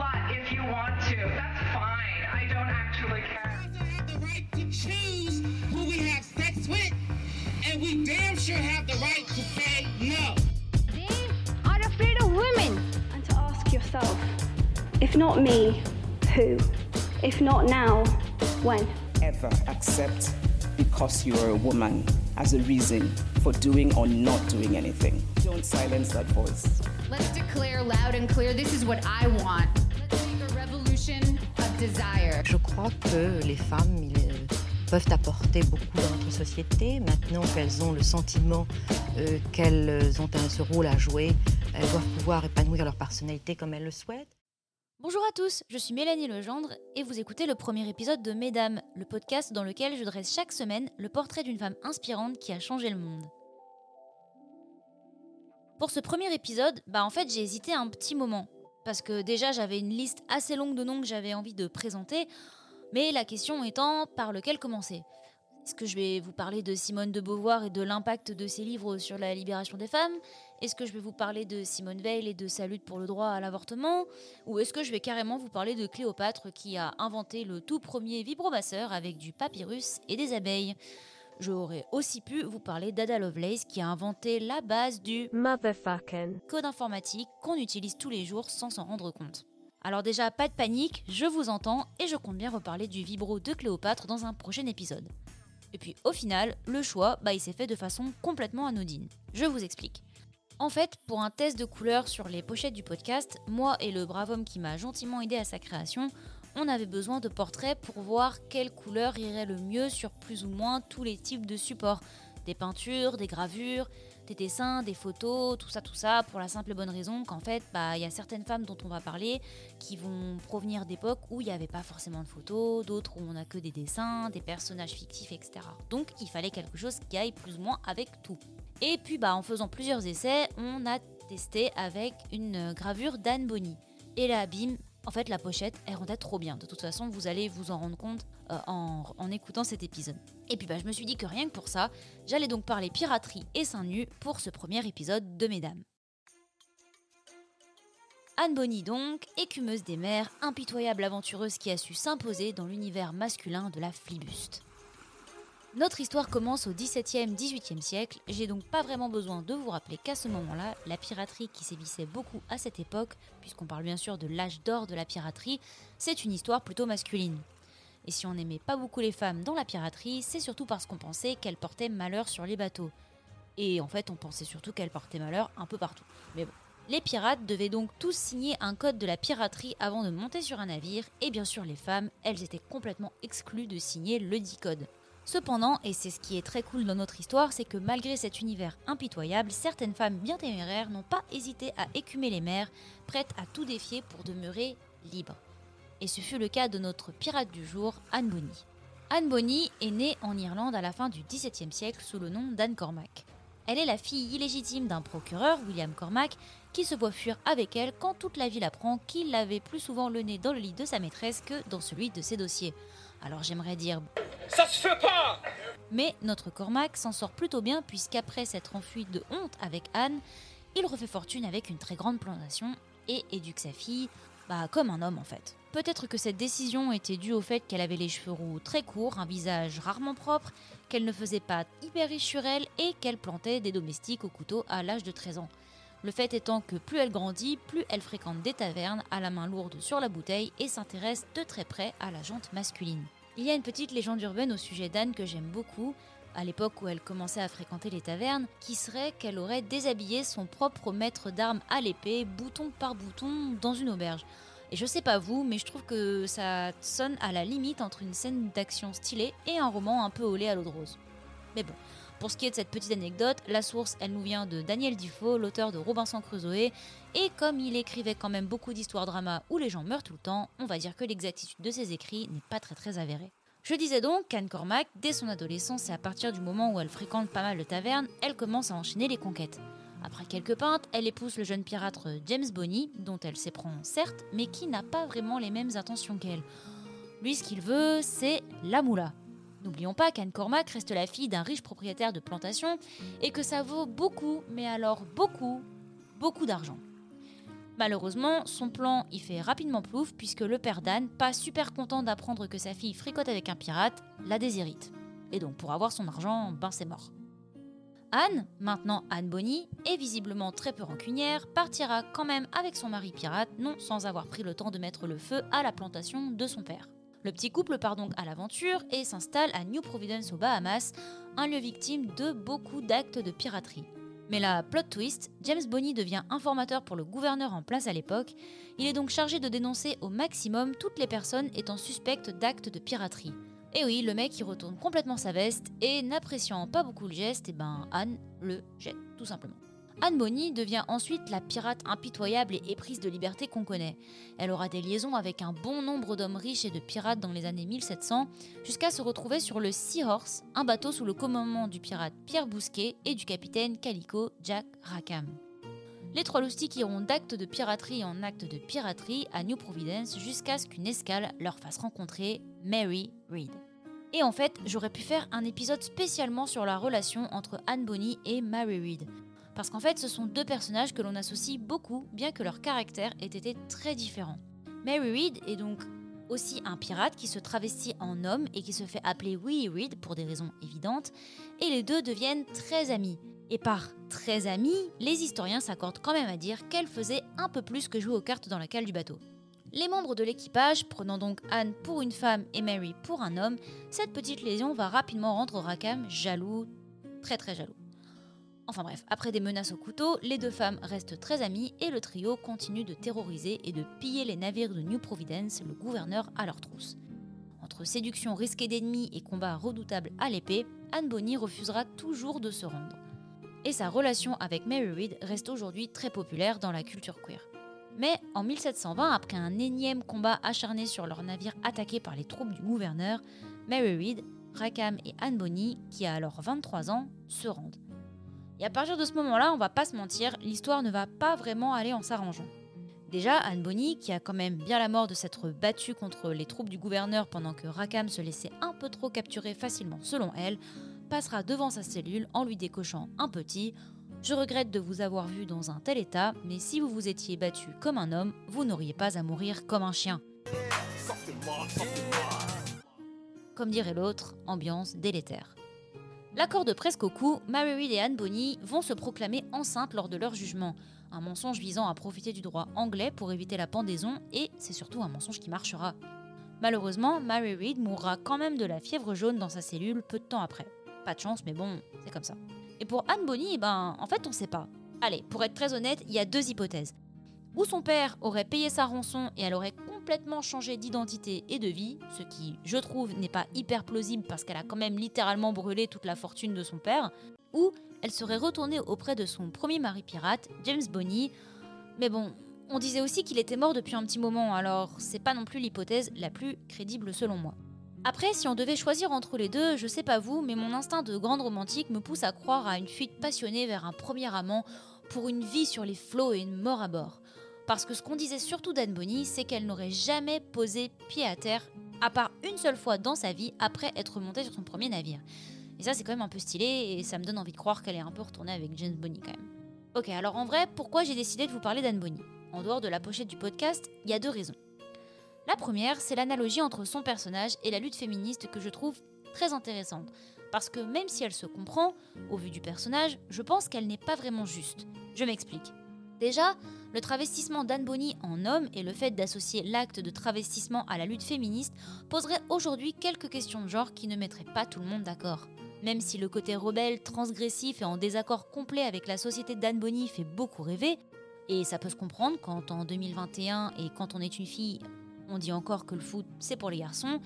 slut if you want to. That's fine. I don't actually care. We also have the right to choose who we have sex with, and we damn sure have the right to say no. They are afraid of women. And to ask yourself, if not me, who? If not now, when? ever accept because you are a woman as a reason for doing or not doing anything. Don't silence that voice. Let's declare loud and clear this is what I want. Desire. Je crois que les femmes ils, peuvent apporter beaucoup dans notre société. Maintenant qu'elles ont le sentiment euh, qu'elles ont un, ce rôle à jouer, elles doivent pouvoir épanouir leur personnalité comme elles le souhaitent. Bonjour à tous, je suis Mélanie Legendre et vous écoutez le premier épisode de Mesdames, le podcast dans lequel je dresse chaque semaine le portrait d'une femme inspirante qui a changé le monde. Pour ce premier épisode, bah en fait j'ai hésité un petit moment. Parce que déjà j'avais une liste assez longue de noms que j'avais envie de présenter, mais la question étant par lequel commencer? Est-ce que je vais vous parler de Simone de Beauvoir et de l'impact de ses livres sur la libération des femmes? Est-ce que je vais vous parler de Simone Veil et de sa lutte pour le droit à l'avortement? Ou est-ce que je vais carrément vous parler de Cléopâtre qui a inventé le tout premier vibromasseur avec du papyrus et des abeilles? J'aurais aussi pu vous parler d'Ada Lovelace qui a inventé la base du Motherfucking. code informatique qu'on utilise tous les jours sans s'en rendre compte. Alors déjà, pas de panique, je vous entends et je compte bien reparler du vibro de Cléopâtre dans un prochain épisode. Et puis au final, le choix, bah, il s'est fait de façon complètement anodine. Je vous explique. En fait, pour un test de couleur sur les pochettes du podcast, moi et le brave homme qui m'a gentiment aidé à sa création, on avait besoin de portraits pour voir quelle couleur irait le mieux sur plus ou moins tous les types de supports. Des peintures, des gravures, des dessins, des photos, tout ça, tout ça, pour la simple et bonne raison qu'en fait, bah, il y a certaines femmes dont on va parler qui vont provenir d'époques où il n'y avait pas forcément de photos, d'autres où on n'a que des dessins, des personnages fictifs, etc. Donc il fallait quelque chose qui aille plus ou moins avec tout. Et puis bah, en faisant plusieurs essais, on a testé avec une gravure d'Anne Bonny. Et là, bim, en fait la pochette, elle rendait trop bien. De toute façon, vous allez vous en rendre compte euh, en, en écoutant cet épisode. Et puis bah, je me suis dit que rien que pour ça, j'allais donc parler piraterie et seins nus pour ce premier épisode de Mesdames. Anne Bonny donc, écumeuse des mers, impitoyable aventureuse qui a su s'imposer dans l'univers masculin de la flibuste. Notre histoire commence au XVIIe, XVIIIe siècle, j'ai donc pas vraiment besoin de vous rappeler qu'à ce moment-là, la piraterie qui sévissait beaucoup à cette époque, puisqu'on parle bien sûr de l'âge d'or de la piraterie, c'est une histoire plutôt masculine. Et si on n'aimait pas beaucoup les femmes dans la piraterie, c'est surtout parce qu'on pensait qu'elles portaient malheur sur les bateaux. Et en fait, on pensait surtout qu'elles portaient malheur un peu partout. Mais bon. Les pirates devaient donc tous signer un code de la piraterie avant de monter sur un navire, et bien sûr les femmes, elles étaient complètement exclues de signer le dit code. Cependant, et c'est ce qui est très cool dans notre histoire, c'est que malgré cet univers impitoyable, certaines femmes bien téméraires n'ont pas hésité à écumer les mers, prêtes à tout défier pour demeurer libres. Et ce fut le cas de notre pirate du jour, Anne Bonny. Anne Bonny est née en Irlande à la fin du XVIIe siècle sous le nom d'Anne Cormac. Elle est la fille illégitime d'un procureur, William Cormac, qui se voit fuir avec elle quand toute la ville apprend qu'il avait plus souvent le nez dans le lit de sa maîtresse que dans celui de ses dossiers. Alors j'aimerais dire Ça se fait pas! mais notre Cormac s'en sort plutôt bien puisqu'après s'être enfui de honte avec Anne, il refait fortune avec une très grande plantation et éduque sa fille, bah comme un homme en fait. Peut-être que cette décision était due au fait qu'elle avait les cheveux roux très courts, un visage rarement propre, qu'elle ne faisait pas hyper riche sur elle et qu'elle plantait des domestiques au couteau à l'âge de 13 ans. Le fait étant que plus elle grandit, plus elle fréquente des tavernes à la main lourde sur la bouteille et s'intéresse de très près à la jante masculine. Il y a une petite légende urbaine au sujet d'Anne que j'aime beaucoup, à l'époque où elle commençait à fréquenter les tavernes, qui serait qu'elle aurait déshabillé son propre maître d'armes à l'épée, bouton par bouton, dans une auberge. Et je sais pas vous, mais je trouve que ça sonne à la limite entre une scène d'action stylée et un roman un peu au lait à l'eau de rose. Mais bon, pour ce qui est de cette petite anecdote, la source, elle nous vient de Daniel Defoe, l'auteur de Robinson Crusoe, et comme il écrivait quand même beaucoup d'histoires drama où les gens meurent tout le temps, on va dire que l'exactitude de ses écrits n'est pas très très avérée. Je disais donc qu'Anne Cormac, dès son adolescence et à partir du moment où elle fréquente pas mal de tavernes, elle commence à enchaîner les conquêtes. Après quelques peintes, elle épouse le jeune pirate James Bonny, dont elle s'éprend certes, mais qui n'a pas vraiment les mêmes intentions qu'elle. Lui, ce qu'il veut, c'est la moula. N'oublions pas qu'Anne Cormac reste la fille d'un riche propriétaire de plantation et que ça vaut beaucoup, mais alors beaucoup, beaucoup d'argent. Malheureusement, son plan y fait rapidement plouf puisque le père d'Anne, pas super content d'apprendre que sa fille fricote avec un pirate, la déshérite. Et donc pour avoir son argent, ben c'est mort. Anne, maintenant Anne Bonny, est visiblement très peu rancunière, partira quand même avec son mari pirate, non sans avoir pris le temps de mettre le feu à la plantation de son père. Le petit couple part donc à l'aventure et s'installe à New Providence aux Bahamas, un lieu victime de beaucoup d'actes de piraterie. Mais la plot twist, James Bonny devient informateur pour le gouverneur en place à l'époque. Il est donc chargé de dénoncer au maximum toutes les personnes étant suspectes d'actes de piraterie. Et oui, le mec il retourne complètement sa veste et n'appréciant pas beaucoup le geste, et ben Anne le jette tout simplement. Anne Bonny devient ensuite la pirate impitoyable et éprise de liberté qu'on connaît. Elle aura des liaisons avec un bon nombre d'hommes riches et de pirates dans les années 1700, jusqu'à se retrouver sur le Sea Horse, un bateau sous le commandement du pirate Pierre Bousquet et du capitaine Calico Jack Rackham. Les trois loustiques iront d'actes de piraterie en actes de piraterie à New Providence jusqu'à ce qu'une escale leur fasse rencontrer Mary Reed. Et en fait, j'aurais pu faire un épisode spécialement sur la relation entre Anne Bonny et Mary Reed. Parce qu'en fait, ce sont deux personnages que l'on associe beaucoup, bien que leur caractère ait été très différent. Mary Reed est donc aussi un pirate qui se travestit en homme et qui se fait appeler Willie Reed pour des raisons évidentes, et les deux deviennent très amis. Et par très amis, les historiens s'accordent quand même à dire qu'elle faisait un peu plus que jouer aux cartes dans la cale du bateau. Les membres de l'équipage, prenant donc Anne pour une femme et Mary pour un homme, cette petite lésion va rapidement rendre Rackham jaloux, très très jaloux. Enfin bref, après des menaces au couteau, les deux femmes restent très amies et le trio continue de terroriser et de piller les navires de New Providence, le gouverneur à leur trousse. Entre séduction risquée d'ennemis et combat redoutable à l'épée, Anne Bonny refusera toujours de se rendre et sa relation avec Mary Read reste aujourd'hui très populaire dans la culture queer. Mais en 1720, après un énième combat acharné sur leur navire attaqué par les troupes du gouverneur, Mary Read, Rackham et Anne Bonny, qui a alors 23 ans, se rendent. Et à partir de ce moment-là, on va pas se mentir, l'histoire ne va pas vraiment aller en s'arrangeant. Déjà, Anne Bonny, qui a quand même bien la mort de s'être battue contre les troupes du gouverneur pendant que Rackham se laissait un peu trop capturer facilement selon elle, passera devant sa cellule en lui décochant un petit Je regrette de vous avoir vu dans un tel état, mais si vous vous étiez battu comme un homme, vous n'auriez pas à mourir comme un chien. Comme dirait l'autre, ambiance délétère. L'accord de presque au cou, Mary Reed et Anne Bonny vont se proclamer enceintes lors de leur jugement. Un mensonge visant à profiter du droit anglais pour éviter la pendaison, et c'est surtout un mensonge qui marchera. Malheureusement, Mary Reed mourra quand même de la fièvre jaune dans sa cellule peu de temps après. Pas de chance, mais bon, c'est comme ça. Et pour Anne Bonny, ben, en fait, on sait pas. Allez, pour être très honnête, il y a deux hypothèses. Ou son père aurait payé sa rançon et elle aurait complètement changé d'identité et de vie, ce qui, je trouve, n'est pas hyper plausible parce qu'elle a quand même littéralement brûlé toute la fortune de son père. Ou elle serait retournée auprès de son premier mari pirate, James Bonny. Mais bon, on disait aussi qu'il était mort depuis un petit moment, alors c'est pas non plus l'hypothèse la plus crédible selon moi. Après, si on devait choisir entre les deux, je sais pas vous, mais mon instinct de grande romantique me pousse à croire à une fuite passionnée vers un premier amant pour une vie sur les flots et une mort à bord. Parce que ce qu'on disait surtout d'Anne Bonny, c'est qu'elle n'aurait jamais posé pied à terre, à part une seule fois dans sa vie, après être montée sur son premier navire. Et ça, c'est quand même un peu stylé, et ça me donne envie de croire qu'elle est un peu retournée avec James Bonny quand même. Ok, alors en vrai, pourquoi j'ai décidé de vous parler d'Anne Bonny? En dehors de la pochette du podcast, il y a deux raisons. La première, c'est l'analogie entre son personnage et la lutte féministe que je trouve très intéressante. Parce que même si elle se comprend, au vu du personnage, je pense qu'elle n'est pas vraiment juste. Je m'explique. Déjà, le travestissement d'Anne Bonny en homme et le fait d'associer l'acte de travestissement à la lutte féministe poserait aujourd'hui quelques questions de genre qui ne mettraient pas tout le monde d'accord. Même si le côté rebelle, transgressif et en désaccord complet avec la société d'Anne Bonny fait beaucoup rêver, et ça peut se comprendre quand en 2021 et quand on est une fille, on dit encore que le foot c'est pour les garçons,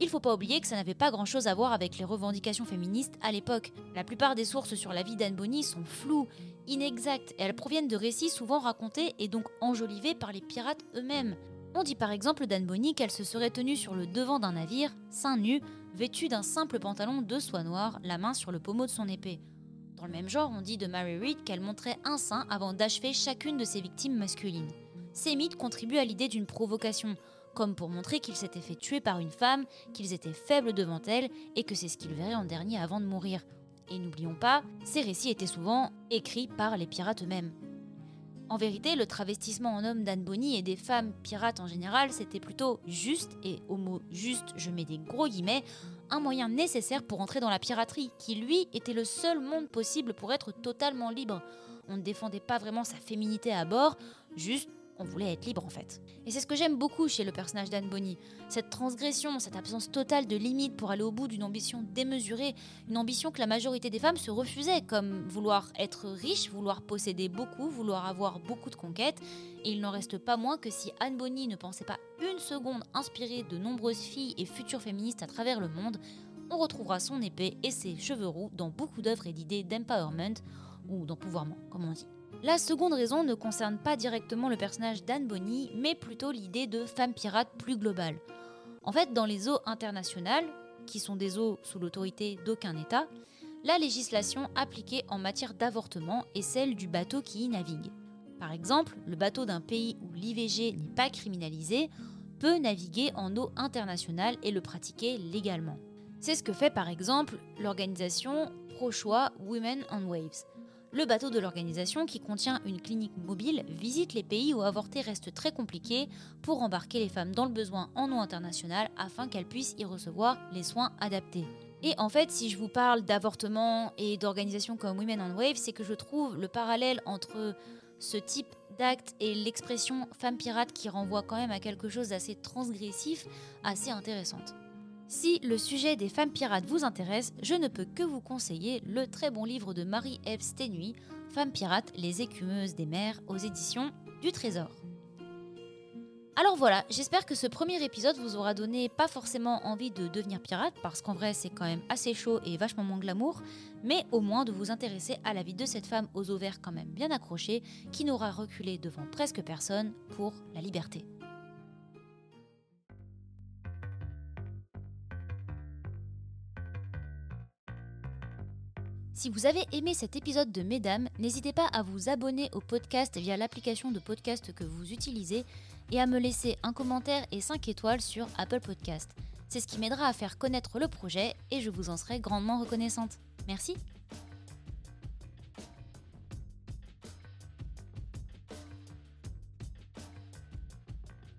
il faut pas oublier que ça n'avait pas grand chose à voir avec les revendications féministes à l'époque. La plupart des sources sur la vie d'Anne Bonny sont floues, inexactes, et elles proviennent de récits souvent racontés et donc enjolivés par les pirates eux-mêmes. On dit par exemple d'Anne Bonny qu'elle se serait tenue sur le devant d'un navire, seins nus, vêtue d'un simple pantalon de soie noire, la main sur le pommeau de son épée. Dans le même genre, on dit de Mary Reed qu'elle montrait un sein avant d'achever chacune de ses victimes masculines. Ces mythes contribuent à l'idée d'une provocation, comme pour montrer qu'ils s'étaient fait tuer par une femme, qu'ils étaient faibles devant elle et que c'est ce qu'ils verraient en dernier avant de mourir. Et n'oublions pas, ces récits étaient souvent écrits par les pirates eux-mêmes. En vérité, le travestissement en homme d'Anne Bonny et des femmes pirates en général, c'était plutôt juste, et au mot juste, je mets des gros guillemets, un moyen nécessaire pour entrer dans la piraterie, qui lui était le seul monde possible pour être totalement libre. On ne défendait pas vraiment sa féminité à bord, juste on voulait être libre en fait. Et c'est ce que j'aime beaucoup chez le personnage d'Anne Bonny. Cette transgression, cette absence totale de limites pour aller au bout d'une ambition démesurée, une ambition que la majorité des femmes se refusaient, comme vouloir être riche, vouloir posséder beaucoup, vouloir avoir beaucoup de conquêtes. Et il n'en reste pas moins que si Anne Bonny ne pensait pas une seconde inspirer de nombreuses filles et futures féministes à travers le monde, on retrouvera son épée et ses cheveux roux dans beaucoup d'œuvres et d'idées d'empowerment, ou d'empouvoirment, comme on dit. La seconde raison ne concerne pas directement le personnage d'Anne Bonny, mais plutôt l'idée de femme pirate plus globale. En fait, dans les eaux internationales, qui sont des eaux sous l'autorité d'aucun État, la législation appliquée en matière d'avortement est celle du bateau qui y navigue. Par exemple, le bateau d'un pays où l'IVG n'est pas criminalisé peut naviguer en eau internationale et le pratiquer légalement. C'est ce que fait par exemple l'organisation pro-choix Women on Waves. Le bateau de l'organisation, qui contient une clinique mobile, visite les pays où avorter reste très compliqué pour embarquer les femmes dans le besoin en eau internationale afin qu'elles puissent y recevoir les soins adaptés. Et en fait, si je vous parle d'avortement et d'organisations comme Women on Wave, c'est que je trouve le parallèle entre ce type d'acte et l'expression femme pirate qui renvoie quand même à quelque chose d'assez transgressif, assez intéressante. Si le sujet des femmes pirates vous intéresse, je ne peux que vous conseiller le très bon livre de Marie-Ève Stenuy, Femmes pirates, les écumeuses des mers, aux éditions du Trésor. Alors voilà, j'espère que ce premier épisode vous aura donné pas forcément envie de devenir pirate, parce qu'en vrai c'est quand même assez chaud et vachement moins glamour, mais au moins de vous intéresser à la vie de cette femme aux ovaires quand même bien accrochés, qui n'aura reculé devant presque personne pour la liberté. Si vous avez aimé cet épisode de Mesdames, n'hésitez pas à vous abonner au podcast via l'application de podcast que vous utilisez et à me laisser un commentaire et 5 étoiles sur Apple Podcast. C'est ce qui m'aidera à faire connaître le projet et je vous en serai grandement reconnaissante. Merci